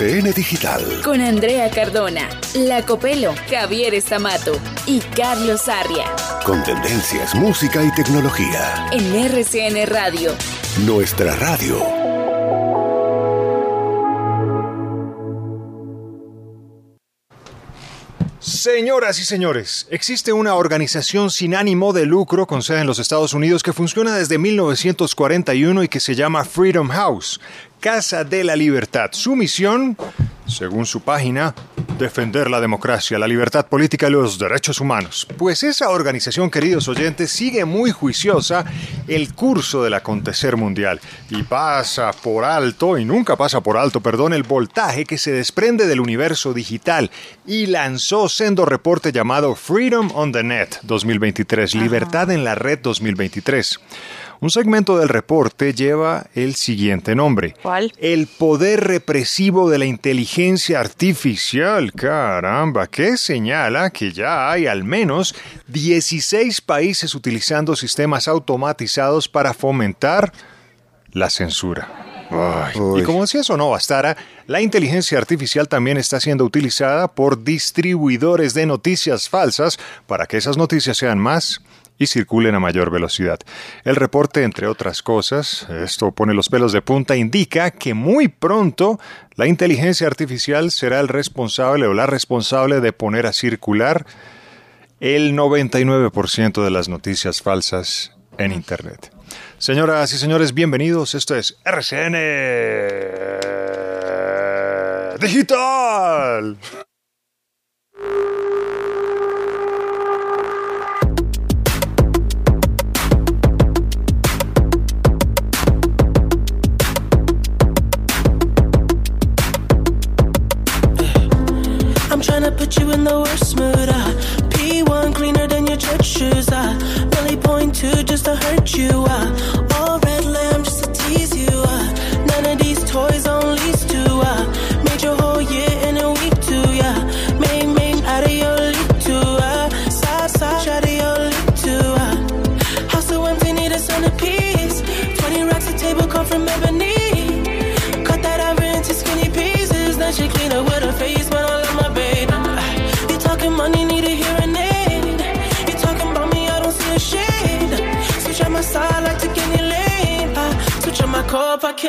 RCN Digital. Con Andrea Cardona, La Copelo, Javier Estamato y Carlos Sarria. Con tendencias, música y tecnología. En RCN Radio. Nuestra radio. Señoras y señores, existe una organización sin ánimo de lucro con sede en los Estados Unidos que funciona desde 1941 y que se llama Freedom House, Casa de la Libertad. Su misión, según su página, defender la democracia, la libertad política y los derechos humanos. Pues esa organización, queridos oyentes, sigue muy juiciosa el curso del acontecer mundial. Y pasa por alto, y nunca pasa por alto, perdón, el voltaje que se desprende del universo digital. Y lanzó sendo reporte llamado Freedom on the Net 2023, Libertad en la Red 2023. Un segmento del reporte lleva el siguiente nombre. ¿Cuál? El poder represivo de la inteligencia artificial. Caramba, que señala que ya hay al menos 16 países utilizando sistemas automatizados para fomentar la censura. Ay, y como si eso no bastara, la inteligencia artificial también está siendo utilizada por distribuidores de noticias falsas para que esas noticias sean más y circulen a mayor velocidad. El reporte, entre otras cosas, esto pone los pelos de punta, indica que muy pronto la inteligencia artificial será el responsable o la responsable de poner a circular el 99% de las noticias falsas en Internet. Señoras y señores, bienvenidos. Esto es RCN Digital. Put you in the worst mood. Uh. P1 cleaner than your church shoes. Uh. Really point two just to hurt you. Uh.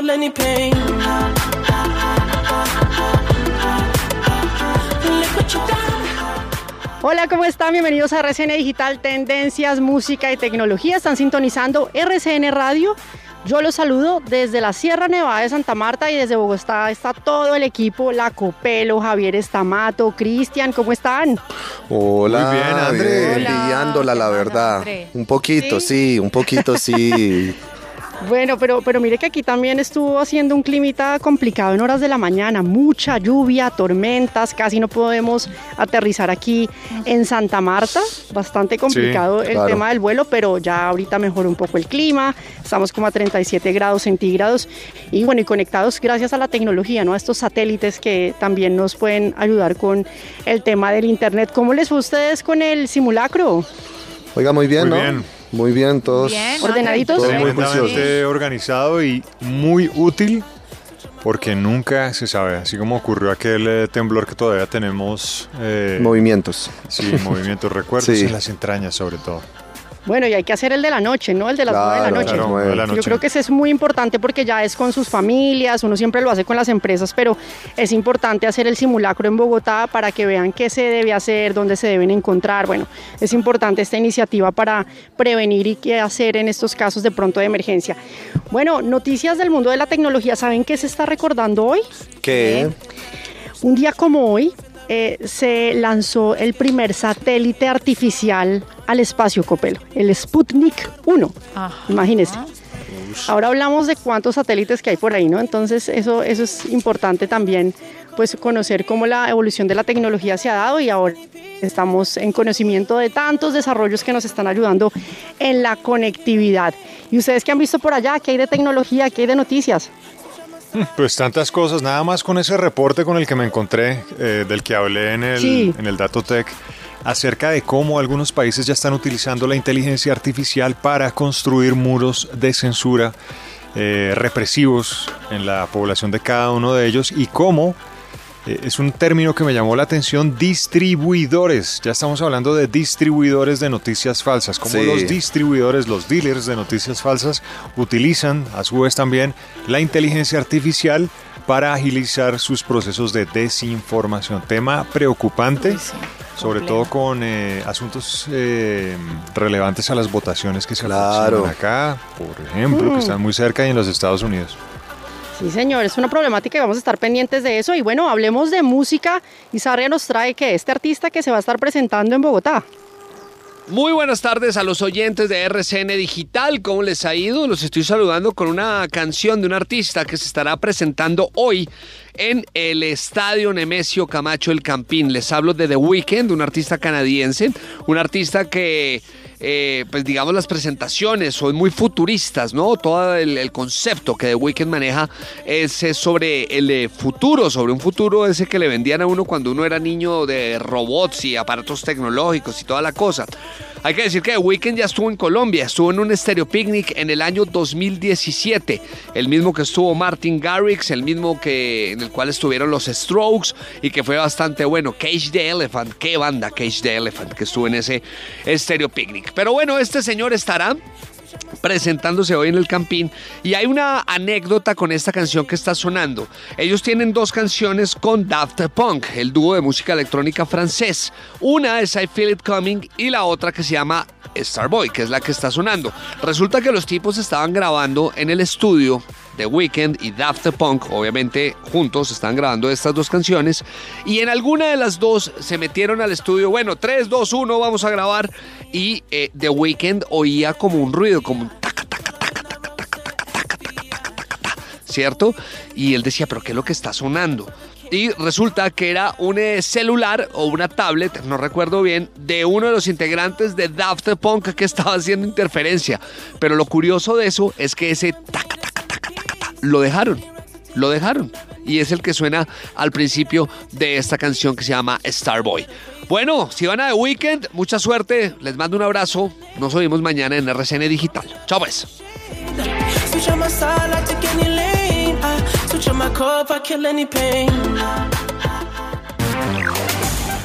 Any pain. Hola, ¿cómo están? Bienvenidos a RCN Digital, Tendencias, Música y Tecnología. Están sintonizando RCN Radio. Yo los saludo desde la Sierra Nevada de Santa Marta y desde Bogotá está todo el equipo, La Copelo, Javier Estamato, Cristian, ¿cómo están? Hola, Muy bien, André. bien, liándola, la verdad. Un poquito, sí, un poquito, sí. Bueno, pero, pero mire que aquí también estuvo haciendo un climita complicado en horas de la mañana, mucha lluvia, tormentas, casi no podemos aterrizar aquí en Santa Marta, bastante complicado el claro. tema del vuelo, pero ya ahorita mejoró un poco el clima, estamos como a 37 grados centígrados y bueno, y conectados gracias a la tecnología, ¿no? A estos satélites que también nos pueden ayudar con el tema del internet. ¿Cómo les fue a ustedes con el simulacro? Oiga, muy bien, Muy ¿no? bien. Muy bien, todos. Bien, ¿Ordenaditos? Todo muy Tremendamente organizado y muy útil porque nunca se sabe, así como ocurrió aquel eh, temblor que todavía tenemos, eh, Movimientos. sí, movimientos, recuerdos Sí. en las entrañas sobre todo. Bueno, y hay que hacer el de la noche, ¿no? El de las nueve de la Claro, noche. claro, de la Yo creo que ese es muy importante porque ya es con sus familias, uno siempre lo hace con las empresas, pero es importante hacer el simulacro en Bogotá para que vean qué se debe hacer, dónde se deben encontrar. Bueno, es importante esta iniciativa para prevenir y qué hacer en estos casos de pronto de emergencia. Bueno, noticias del mundo de la tecnología, ¿saben qué se está recordando hoy? ¿Qué? Un día como hoy eh, se lanzó el primer satélite artificial al espacio Copelo, el Sputnik 1. Ajá. Imagínense. Ahora hablamos de cuántos satélites que hay por ahí, ¿no? Entonces eso, eso es importante también, pues conocer cómo la evolución de la tecnología se ha dado y ahora estamos en conocimiento de tantos desarrollos que nos están ayudando en la conectividad. ¿Y ustedes qué han visto por allá? ¿Qué hay de tecnología? ¿Qué hay de noticias? Pues tantas cosas, nada más con ese reporte con el que me encontré, eh, del que hablé en el, Sí. en el Datotech, acerca de cómo algunos países ya están utilizando la inteligencia artificial para construir muros de censura eh, represivos en la población de cada uno de ellos y cómo es un término que me llamó la atención, distribuidores. Ya estamos hablando de distribuidores de noticias falsas, como los distribuidores, los dealers de noticias falsas utilizan a su vez también la inteligencia artificial para agilizar sus procesos de desinformación. Tema preocupante, sobre todo con eh, asuntos eh, relevantes a las votaciones que se claro. acá, por ejemplo, que mm. están muy cerca y en los Estados Unidos. Sí, señor, es una problemática y vamos a estar pendientes de eso. Y bueno, hablemos de música. Y Sarria nos trae que este artista que se va a estar presentando en Bogotá. Muy buenas tardes a los oyentes de RCN Digital. ¿Cómo les ha ido? Los estoy saludando con una canción de un artista que se estará presentando hoy en el Estadio Nemesio Camacho El Campín. Les hablo de The Weeknd, un artista canadiense, un artista que eh, pues digamos las presentaciones son muy futuristas, ¿no? Todo el, concepto que The Weeknd maneja es, sobre el eh, futuro, sobre un futuro ese que le vendían a uno cuando uno era niño de robots y aparatos tecnológicos y toda la cosa. Hay que decir que The Weeknd ya estuvo en Colombia, estuvo en un Stereo Picnic en el año 2017, el mismo que estuvo Martin Garrix, el mismo que en el cual estuvieron los Strokes y que fue bastante bueno. Cage the Elephant, qué banda Cage the Elephant que estuvo en ese Stereo Picnic. Pero bueno, este señor estará presentándose hoy en el Campín y hay una anécdota con esta canción que está sonando. Ellos tienen dos canciones con Daft Punk, el dúo de música electrónica francés. Una es I Feel It Coming y la otra que se llama Starboy, que es la que está sonando. Resulta que los tipos estaban grabando en el estudio The Weeknd y Daft Punk, obviamente juntos están grabando estas dos canciones y en alguna de las dos se metieron al estudio, bueno, 3, 2, 1, vamos a grabar y The Weeknd oía como un ruido, como un taca, taca, taca, taca, taca, taca, taca, taca, taca, taca, ¿cierto? Y él decía, pero ¿qué es lo que está sonando? y resulta que era un celular o una tablet, no recuerdo bien, de uno de los integrantes de Daft Punk que estaba haciendo interferencia. Pero lo curioso de eso es que ese taca, lo dejaron, lo dejaron. Y es el que suena al principio de esta canción que se llama Starboy. Bueno, si van a The Weekend, mucha suerte, les mando un abrazo, nos oímos mañana en RCN Digital. Chao pues.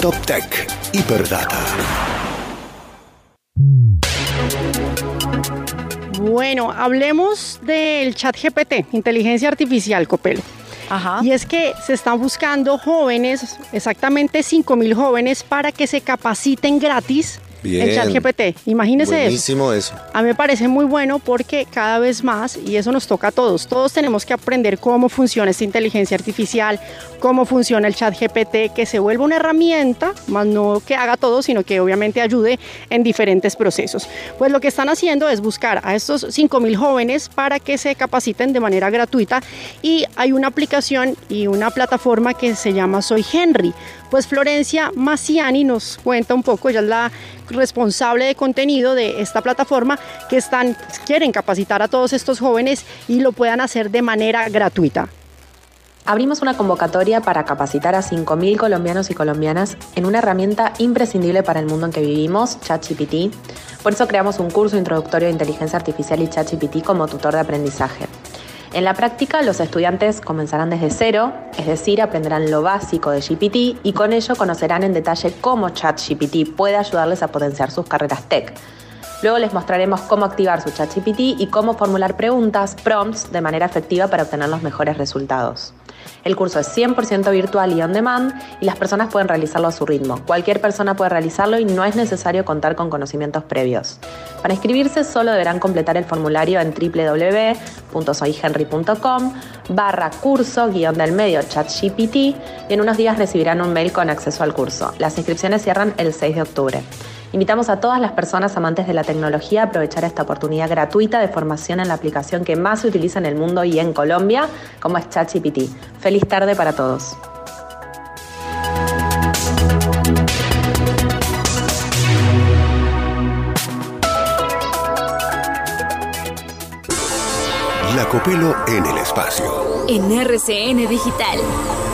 Top Tech Hiperdata. Bueno, hablemos del chat GPT, inteligencia artificial, Copelo. Ajá. Y es que se están buscando jóvenes, exactamente 5 mil jóvenes, para que se capaciten gratis Bien. chat GPT. Imagínese Buenísimo eso. A mí me parece muy bueno porque cada vez más, y eso nos toca a todos, todos tenemos que aprender cómo funciona esta inteligencia artificial, cómo funciona el chat GPT, que se vuelva una herramienta, más no que haga todo, sino que obviamente ayude en diferentes procesos. Pues lo que están haciendo es buscar a estos 5.000 jóvenes para que se capaciten de manera gratuita y hay una aplicación y una plataforma que se llama Soy Henry. Pues Florencia Maciani nos cuenta un poco, ella es la responsable de contenido de esta plataforma que están quieren capacitar a todos estos jóvenes y lo puedan hacer de manera gratuita. Abrimos una convocatoria para capacitar a 5.000 colombianos y colombianas en una herramienta imprescindible para el mundo en que vivimos, ChatGPT. Por eso creamos un curso introductorio de inteligencia artificial y ChatGPT como tutor de aprendizaje. En la práctica, los estudiantes comenzarán desde cero, es decir, aprenderán lo básico de GPT y con ello conocerán en detalle cómo ChatGPT puede ayudarles a potenciar sus carreras tech. Luego les mostraremos cómo activar su ChatGPT y cómo formular preguntas, prompts, de manera efectiva para obtener los mejores resultados. El curso es 100% virtual y on demand y las personas pueden realizarlo a su ritmo. Cualquier persona puede realizarlo y no es necesario contar con conocimientos previos. Para inscribirse solo deberán completar el formulario en www.soyhenry.com barra curso guion del medio ChatGPT y en unos días recibirán un mail con acceso al curso. Las inscripciones cierran el 6 de octubre. Invitamos a todas las personas amantes de la tecnología a aprovechar esta oportunidad gratuita de formación en la aplicación que más se utiliza en el mundo y en Colombia, como es ChatGPT. Feliz tarde para todos. La Copelo en el espacio. En RCN Digital.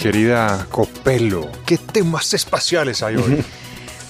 Querida Copelo? ¿Qué temas espaciales hay hoy?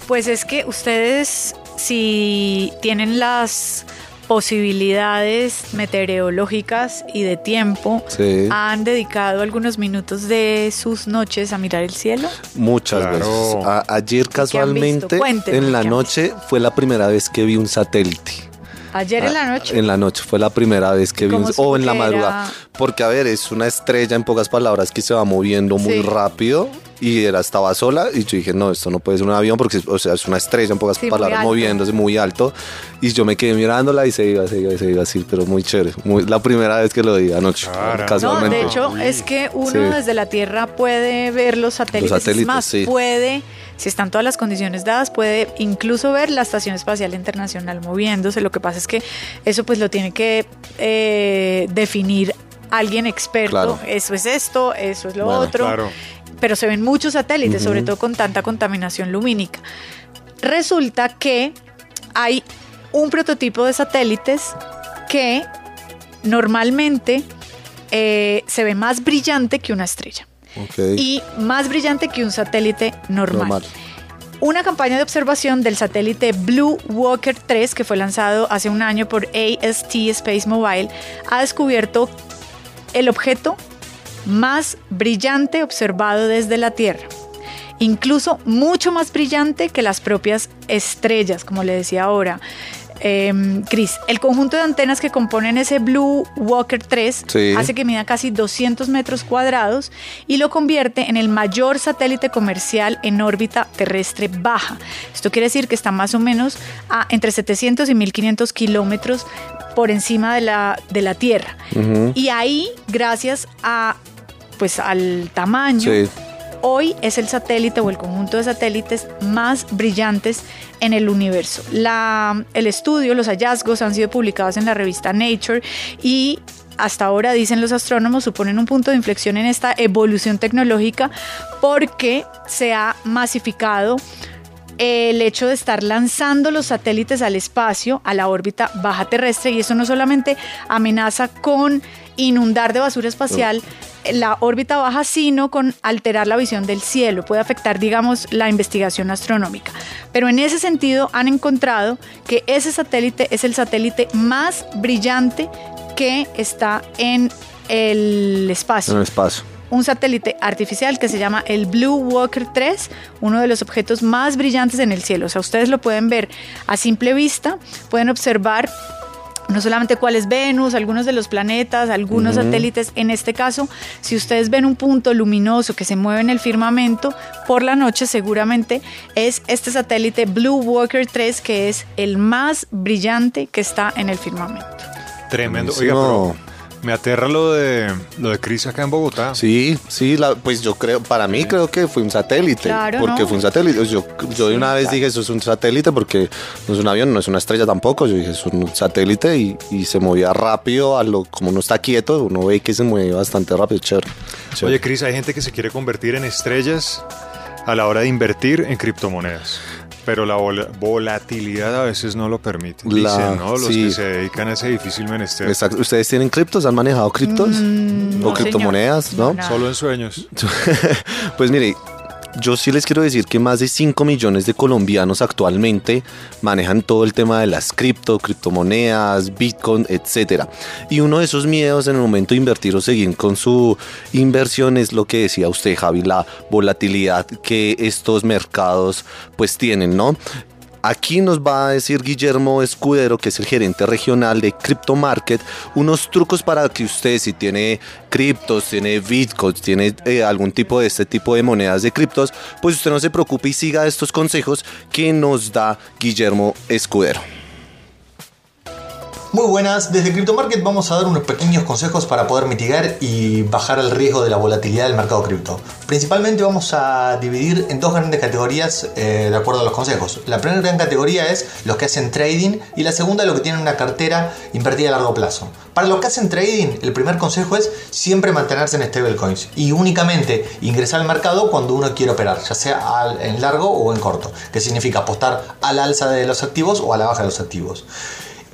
Pues es que ustedes, si tienen las posibilidades meteorológicas y de tiempo, Sí. han dedicado algunos minutos de sus noches a mirar el cielo. Muchas Claro. veces. A- ayer casualmente, en la ¿qué han noche, fue la primera vez que vi un satélite. Ayer en la Ah, noche. En la noche fue la primera vez que ¿Y vi un, cómo supo o en la madrugada. Porque, a ver, es una estrella en pocas palabras que se va moviendo muy Sí. rápido y era, estaba sola y yo dije, no, esto no puede ser un avión porque, o sea, es una estrella en pocas Sí, muy palabras alto. moviéndose muy alto. Y yo me quedé mirándola y se iba, se iba, se iba así, pero muy chévere. Muy, la primera vez que lo vi anoche, Caramba. No, casualmente. de hecho, es que uno Sí. desde la Tierra puede ver los satélites. Los satélites, es más, sí. puede, si están todas las condiciones dadas, puede incluso ver la Estación Espacial Internacional moviéndose. Lo que pasa es que eso pues lo tiene que eh, definir alguien experto. Claro. Eso es esto, eso es lo Bueno, otro. Claro. Pero se ven muchos satélites, sobre todo con tanta contaminación lumínica. Resulta que hay un prototipo de satélites que normalmente eh, se ve más brillante que una estrella y más brillante que un satélite normal. normal. Una campaña de observación del satélite Blue Walker 3, que fue lanzado hace un año por AST Space Mobile, ha descubierto el objeto más brillante observado desde la Tierra. Incluso mucho más brillante que las propias estrellas, como le decía ahora. Eh, Chris, el conjunto de antenas que componen ese Blue Walker 3 Sí. hace que mida casi 200 metros cuadrados y lo convierte en el mayor satélite comercial en órbita terrestre baja. Esto quiere decir que está más o menos a entre 700 y 1500 kilómetros por encima de la, de la Tierra. Y ahí, gracias a pues al tamaño, Sí. hoy es el satélite o el conjunto de satélites más brillantes en el universo. La- el estudio, los hallazgos han sido publicados en la revista Nature y hasta ahora, dicen los astrónomos, suponen un punto de inflexión en esta evolución tecnológica porque se ha masificado el hecho de estar lanzando los satélites al espacio, a la órbita baja terrestre, y eso no solamente amenaza con inundar de basura espacial la órbita baja, sino con alterar la visión del cielo, puede afectar, digamos, la investigación astronómica. Pero en ese sentido han encontrado que ese satélite es el satélite más brillante que está en el espacio En el espacio. un satélite artificial que se llama el Blue Walker 3, uno de los objetos más brillantes en el cielo. O sea, ustedes lo pueden ver a simple vista, pueden observar no solamente cuál es Venus, algunos de los planetas, algunos satélites. En este caso, si ustedes ven un punto luminoso que se mueve en el firmamento por la noche, seguramente es este satélite Blue Walker 3, que es el más brillante que está en el firmamento. Tremendo. Oiga, pero me aterra lo de lo de Cris acá en Bogotá. Sí, sí, la- pues yo creo, para mí creo que fue un satélite, Claro, porque ¿no? fue un satélite. Yo, yo de una vez dije, eso es un satélite porque no es un avión, no es una estrella tampoco. Yo dije, es un satélite y, y se movía rápido, a lo, como uno está quieto, uno ve que se mueve bastante rápido, chévere. chévere. Oye, Cris, hay gente que se quiere convertir en estrellas a la hora de invertir en criptomonedas. Pero la vol- volatilidad a veces no lo permite. Dicen, La- ¿no? Los sí. que se dedican a ese difícil menester. Exacto. ¿Ustedes tienen criptos? ¿Han manejado criptos? Mm, no, ¿O criptomonedas? señor. ¿No? Solo en sueños. Pues mire, yo sí les quiero decir que más de 5 millones de colombianos actualmente manejan todo el tema de las cripto, criptomonedas, bitcoin, etcétera. Y uno de esos miedos en el momento de invertir o seguir con su inversión es lo que decía usted, Javi, la volatilidad que estos mercados pues tienen, ¿no? Aquí nos va a decir Guillermo Escudero, que es el gerente regional de Crypto Market, unos trucos para que usted, si tiene criptos, tiene bitcoins, tiene eh, algún tipo de este tipo de monedas de criptos, pues usted no se preocupe y siga estos consejos que nos da Guillermo Escudero. Muy buenas, desde Crypto Market vamos a dar unos pequeños consejos para poder mitigar y bajar el riesgo de la volatilidad del mercado cripto. Principalmente vamos a dividir en dos grandes categorías eh, de acuerdo a los consejos. La primera gran categoría es los que hacen trading y la segunda los que tienen una cartera invertida a largo plazo. Para los que hacen trading, el primer consejo es siempre mantenerse en stablecoins y únicamente ingresar al mercado cuando uno quiere operar, ya sea en largo o en corto, que significa apostar al alza de los activos o a la baja de los activos.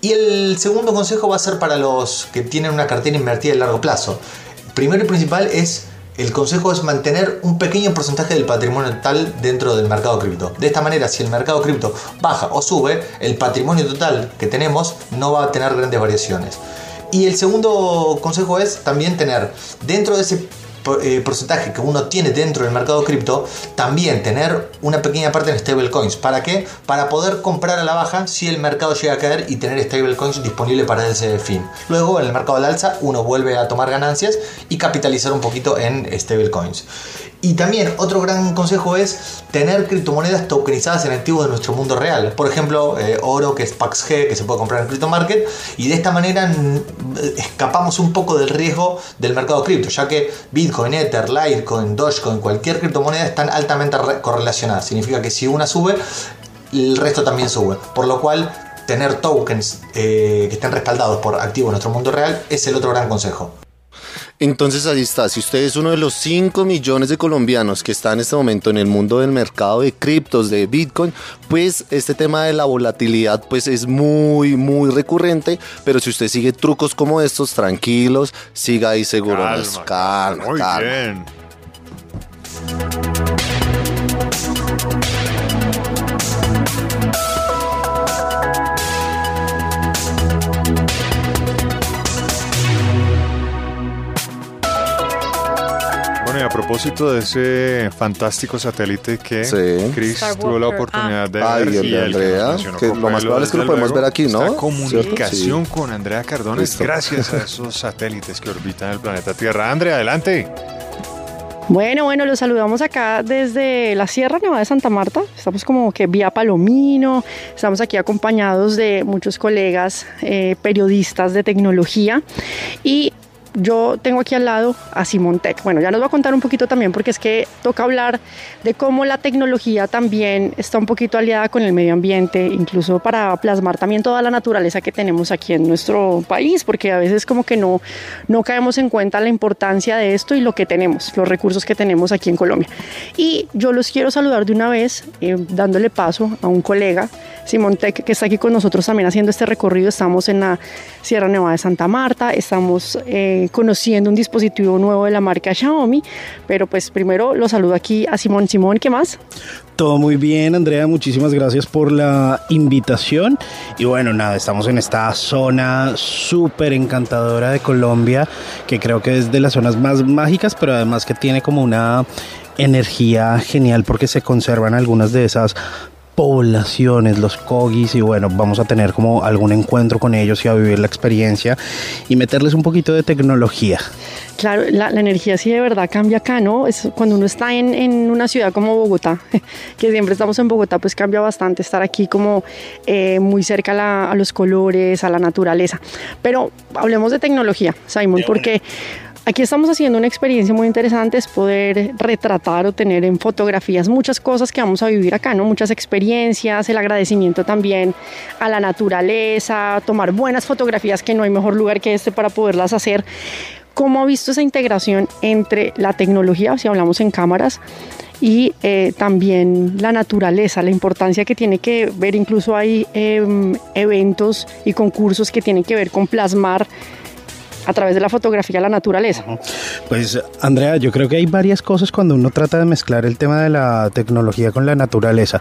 Y el segundo consejo va a ser para los que tienen una cartera invertida a largo plazo. Primero y principal es el consejo es mantener un pequeño porcentaje del patrimonio total dentro del mercado cripto. De esta manera, si el mercado cripto baja o sube, el patrimonio total que tenemos no va a tener grandes variaciones. Y el segundo consejo es también tener dentro de ese eh, porcentaje que uno tiene dentro del mercado cripto, también tener una pequeña parte en stablecoins. ¿Para qué? Para poder comprar a la baja si el mercado llega a caer y tener stablecoins disponible para ese fin. Luego, en el mercado del alza, uno vuelve a tomar ganancias y capitalizar un poquito en stablecoins. Y también otro gran consejo es tener criptomonedas tokenizadas en activos de nuestro mundo real. Por ejemplo, eh, oro que es PaxG que se puede comprar en Crypto Market. Y de esta manera escapamos un poco del riesgo del mercado cripto, ya que Bitcoin, Ether, Litecoin, Dogecoin, cualquier criptomoneda están altamente correlacionadas. Significa que si una sube, el resto también sube. Por lo cual, tener tokens eh, que estén respaldados por activos en nuestro mundo real es el otro gran consejo. Entonces ahí está, si usted es uno de los 5 millones de colombianos que está en este momento en el mundo del mercado de criptos, de Bitcoin, pues este tema de la volatilidad pues es muy, muy recurrente, pero si usted sigue trucos como estos, tranquilos, siga ahí seguro. Calma, calma, Muy calma. bien. Propósito de ese fantástico satélite que Sí. Chris tuvo la Walker. oportunidad de Ay, ver el y de el que Andrea, que lo más probable es que lo podemos luego, ver aquí, ¿no? Esta comunicación Sí. con Andrea Cardona es Listo. gracias a esos satélites que orbitan el planeta Tierra. Andrea, adelante. Bueno, bueno, los saludamos acá desde la Sierra Nevada de Santa Marta. Estamos como que vía Palomino. Estamos aquí acompañados de muchos colegas eh, periodistas de tecnología. Y yo tengo aquí al lado a Simón Tech. Bueno, ya nos va a contar un poquito también porque es que toca hablar de cómo la tecnología también está un poquito aliada con el medio ambiente, incluso para plasmar también toda la naturaleza que tenemos aquí en nuestro país, porque a veces como que no, no caemos en cuenta la importancia de esto y lo que tenemos, los recursos que tenemos aquí en Colombia. Y yo los quiero saludar de una vez, eh, dándole paso a un colega, Simón Tech, que está aquí con nosotros también haciendo este recorrido. Estamos en la Sierra Nevada de Santa Marta, estamos eh, conociendo un dispositivo nuevo de la marca Xiaomi, pero pues primero lo saludo aquí a Simón. Simón, ¿qué más? Todo muy bien, Andrea, muchísimas gracias por la invitación. Y bueno, nada, estamos en esta zona súper encantadora de Colombia, que creo que es de las zonas más mágicas, pero además que tiene como una energía genial porque se conservan algunas de esas poblaciones, los cogis y bueno, vamos a tener como algún encuentro con ellos y a vivir la experiencia y meterles un poquito de tecnología. Claro, la, la energía sí de verdad cambia acá, ¿no? Es cuando uno está en, en una ciudad como Bogotá, que siempre estamos en Bogotá, pues cambia bastante estar aquí como eh, muy cerca a, la- a los colores, a la naturaleza. Pero hablemos de tecnología, Simon, porque aquí estamos haciendo una experiencia muy interesante, es poder retratar o tener en fotografías muchas cosas que vamos a vivir acá, ¿no? Muchas experiencias, el agradecimiento también a la naturaleza, tomar buenas fotografías, que no hay mejor lugar que este para poderlas hacer. ¿Cómo ha visto esa integración entre la tecnología, si hablamos en cámaras, y eh, también la naturaleza, la importancia que tiene que ver, incluso hay em, eventos y concursos que tienen que ver con plasmar a través de la fotografía la naturaleza. Pues Andrea, yo creo que hay varias cosas cuando uno trata de mezclar el tema de la tecnología con la naturaleza.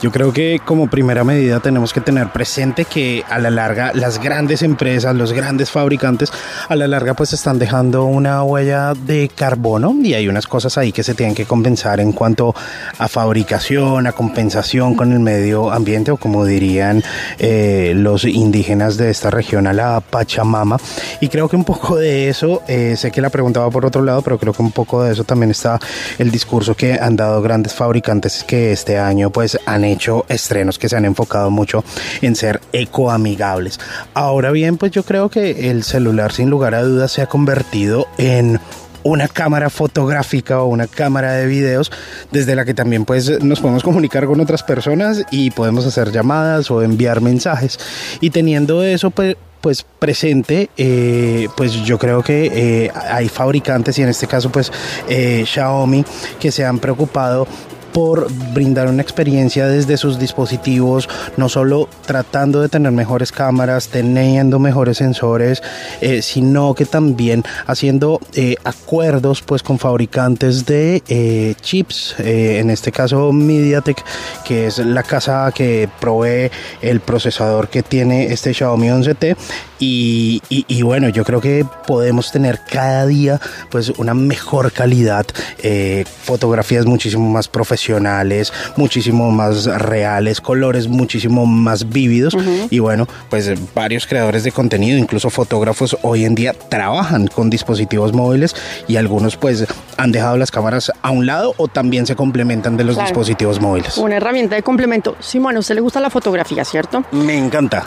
Yo creo que como primera medida tenemos que tener presente que a la larga las grandes empresas, los grandes fabricantes, a la larga pues están dejando una huella de carbono y hay unas cosas ahí que se tienen que compensar en cuanto a fabricación, a compensación con el medio ambiente o como dirían eh, los indígenas de esta región a la Pachamama. Y creo que un poco de eso, eh, sé que la pregunta va por otro lado, pero creo que un poco de eso también está el discurso que han dado grandes fabricantes que este año pues han hecho estrenos que se han enfocado mucho en ser ecoamigables. Ahora bien, pues yo creo que el celular sin lugar a dudas se ha convertido en una cámara fotográfica o una cámara de videos desde la que también pues nos podemos comunicar con otras personas y podemos hacer llamadas o enviar mensajes y teniendo eso pues pues presente, eh, pues yo creo que eh, hay fabricantes y en este caso pues eh, Xiaomi que se han preocupado por brindar una experiencia desde sus dispositivos, no solo tratando de tener mejores cámaras, teniendo mejores sensores, eh, sino que también haciendo eh, acuerdos pues con fabricantes de eh, chips, en este caso MediaTek, que es la casa que provee el procesador que tiene este Xiaomi 11T y, y- y bueno, yo creo que podemos tener cada día pues una mejor calidad, eh, fotografías muchísimo más profesionales, muchísimo más reales, colores muchísimo más vívidos y bueno, pues varios creadores de contenido, incluso fotógrafos hoy en día trabajan con dispositivos móviles y algunos pues han dejado las cámaras a un lado o también se complementan de los Claro. dispositivos móviles. Una herramienta de complemento. Simón, a usted le gusta la fotografía, ¿cierto? Me encanta.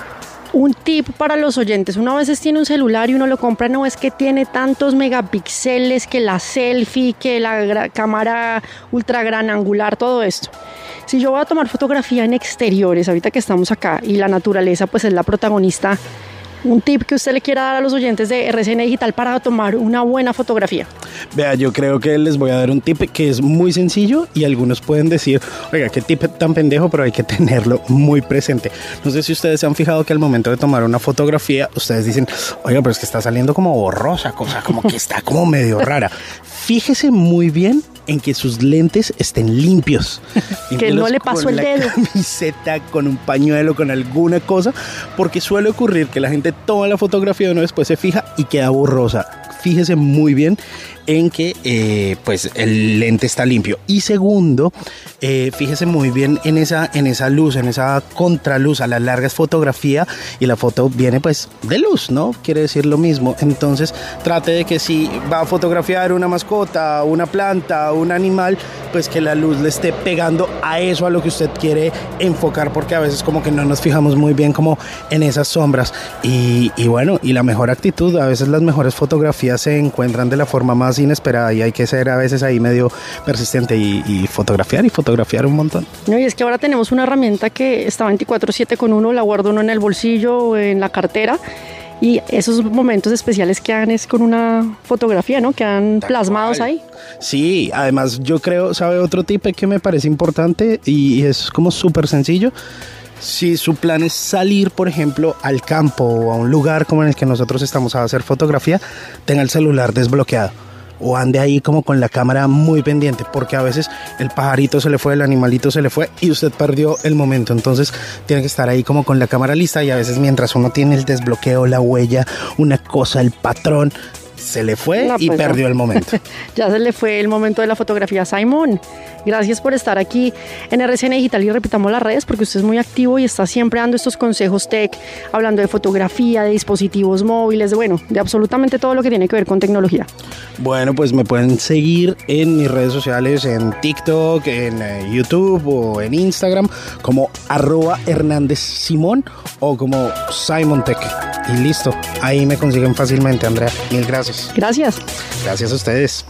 Un tip para los oyentes, uno a veces tiene un celular y uno lo compra, no es que tiene tantos megapíxeles, que la selfie, que la cámara ultra gran angular, todo esto. Si yo voy a tomar fotografía en exteriores, ahorita que estamos acá y la naturaleza pues es la protagonista, un tip que usted le quiera dar a los oyentes de RCN Digital para tomar una buena fotografía. Vea, yo creo que les voy a dar un tip que es muy sencillo y algunos pueden decir, oiga, qué tip tan pendejo, pero hay que tenerlo muy presente. No sé si ustedes se han fijado que al momento de tomar una fotografía, ustedes dicen, oiga, pero es que está saliendo como borrosa, cosa como que está como medio rara. Fíjese muy bien en que sus lentes estén limpios. Que no le pasó con el la dedo. camiseta, con un pañuelo, con alguna cosa, porque suele ocurrir que la gente toma la fotografía y uno después se fija y queda borrosa. Fíjese muy bien en que eh, pues el lente está limpio. Y segundo, eh, fíjese muy bien en esa, en esa luz, en esa contraluz. A la larga es fotografía y la foto viene pues de luz, ¿no? Quiere decir lo mismo. Entonces trate de que si va a fotografiar una mascota, una planta, un animal, pues que la luz le esté pegando a eso, a lo que usted quiere enfocar, porque a veces como que no nos fijamos muy bien como en esas sombras. Y, y bueno, y la mejor actitud, a veces las mejores fotografías se encuentran de la forma más inesperada y hay que ser a veces ahí medio persistente y, y fotografiar y fotografiar un montón. No, y es que ahora tenemos una herramienta que está 24/7 con uno, la guarda uno en el bolsillo o en la cartera. Y esos momentos especiales quedan es con una fotografía, ¿no? Quedan plasmados ahí. Sí, además yo creo, ¿sabe otro tip que me parece importante y es como súper sencillo? Si su plan es salir, por ejemplo, al campo o a un lugar como en el que nosotros estamos a hacer fotografía, tenga el celular desbloqueado o ande ahí como con la cámara muy pendiente, porque a veces el pajarito se le fue, el animalito se le fue y usted perdió el momento. Entonces tiene que estar ahí como con la cámara lista y a veces mientras uno tiene el desbloqueo, la huella, una cosa, el patrón, se le fue No, y pues perdió el momento. Ya se le fue el momento de la fotografía. Simon, gracias por estar aquí en RCN Digital y repitamos las redes porque usted es muy activo y está siempre dando estos consejos tech, hablando de fotografía, de dispositivos móviles, de bueno, de absolutamente todo lo que tiene que ver con tecnología. Bueno, pues me pueden seguir en mis redes sociales, en TikTok, en eh, YouTube o en Instagram, como arroba Hernández Simón o como Simon Tech. Y listo, ahí me consiguen fácilmente, Andrea. Mil gracias. Gracias. Gracias a ustedes.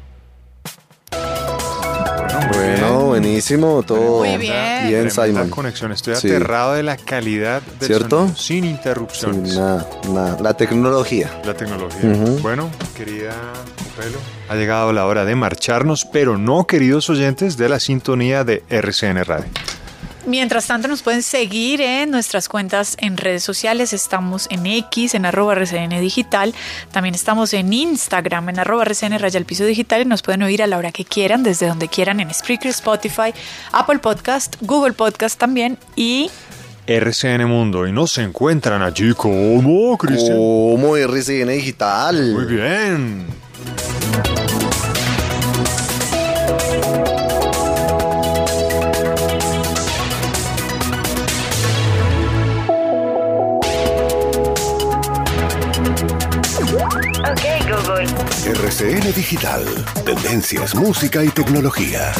Bueno, buenísimo, todo Muy bien. bien, Simon. conexión. Estoy Sí. aterrado de la calidad del ¿Cierto? sonido, sin Sí, interrupciones. nada, nada. La tecnología. La tecnología. Bueno, querida Copelo, ha llegado la hora de marcharnos, pero no, queridos oyentes, de la sintonía de RCN Radio. Mientras tanto, nos pueden seguir en nuestras cuentas en redes sociales. Estamos en X, en arroba RCN Digital. También estamos en Instagram, en arroba RCN Raya al Piso Digital. Y nos pueden oír a la hora que quieran, desde donde quieran, en Spreaker, Spotify, Apple Podcast, Google Podcast también. Y RCN Mundo y nos encuentran allí como Cristian. Como RCN Digital. Muy bien. RCN Digital. Tendencias, música y tecnología.